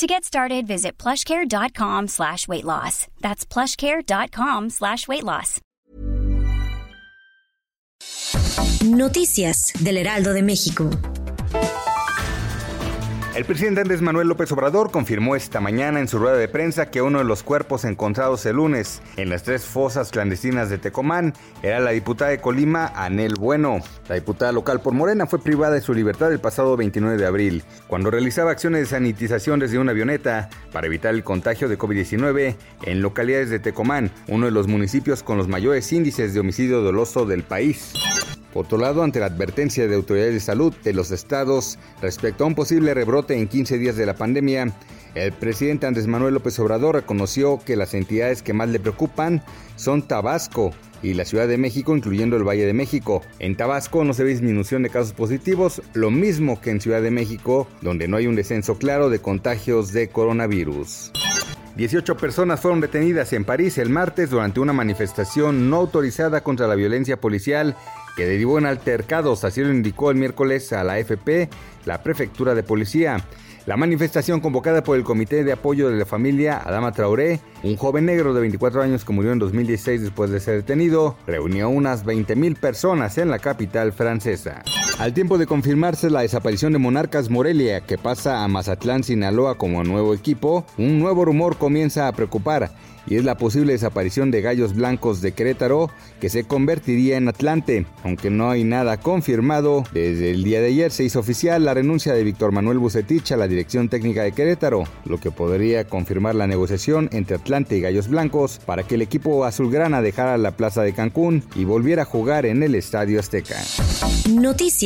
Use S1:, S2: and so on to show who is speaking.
S1: To get started, visit plushcare.com slash weight loss. That's plushcare.com slash weight loss.
S2: Noticias del Heraldo de México.
S3: El presidente Andrés Manuel López Obrador confirmó esta mañana en su rueda de prensa que uno de los cuerpos encontrados el lunes en las tres fosas clandestinas de Tecomán era la diputada de Colima, Anel Bueno. La diputada local por Morena fue privada de su libertad el pasado 29 de abril, cuando realizaba acciones de sanitización desde una avioneta para evitar el contagio de COVID-19 en localidades de Tecomán, uno de los municipios con los mayores índices de homicidio doloso del país. Por otro lado, ante la advertencia de autoridades de salud de los estados respecto a un posible rebrote en 15 días de la pandemia, el presidente Andrés Manuel López Obrador reconoció que las entidades que más le preocupan son Tabasco y la Ciudad de México, incluyendo el Valle de México. En Tabasco no se ve disminución de casos positivos, lo mismo que en Ciudad de México, donde no hay un descenso claro de contagios de coronavirus. 18 personas fueron detenidas en París el martes durante una manifestación no autorizada contra la violencia policial que derivó en altercados, así lo indicó el miércoles a la AFP la prefectura de policía. La manifestación convocada por el Comité de Apoyo de la Familia Adama Traoré, un joven negro de 24 años que murió en 2016 después de ser detenido, reunió unas 20.000 personas en la capital francesa. Al tiempo de confirmarse la desaparición de Monarcas Morelia, que pasa a Mazatlán, Sinaloa como nuevo equipo, un nuevo rumor comienza a preocupar y es la posible desaparición de Gallos Blancos de Querétaro que se convertiría en Atlante. Aunque no hay nada confirmado, desde el día de ayer se hizo oficial la renuncia de Víctor Manuel Bucetich a la dirección técnica de Querétaro, lo que podría confirmar la negociación entre Atlante y Gallos Blancos para que el equipo azulgrana dejara la plaza de Cancún y volviera a jugar en el Estadio Azteca.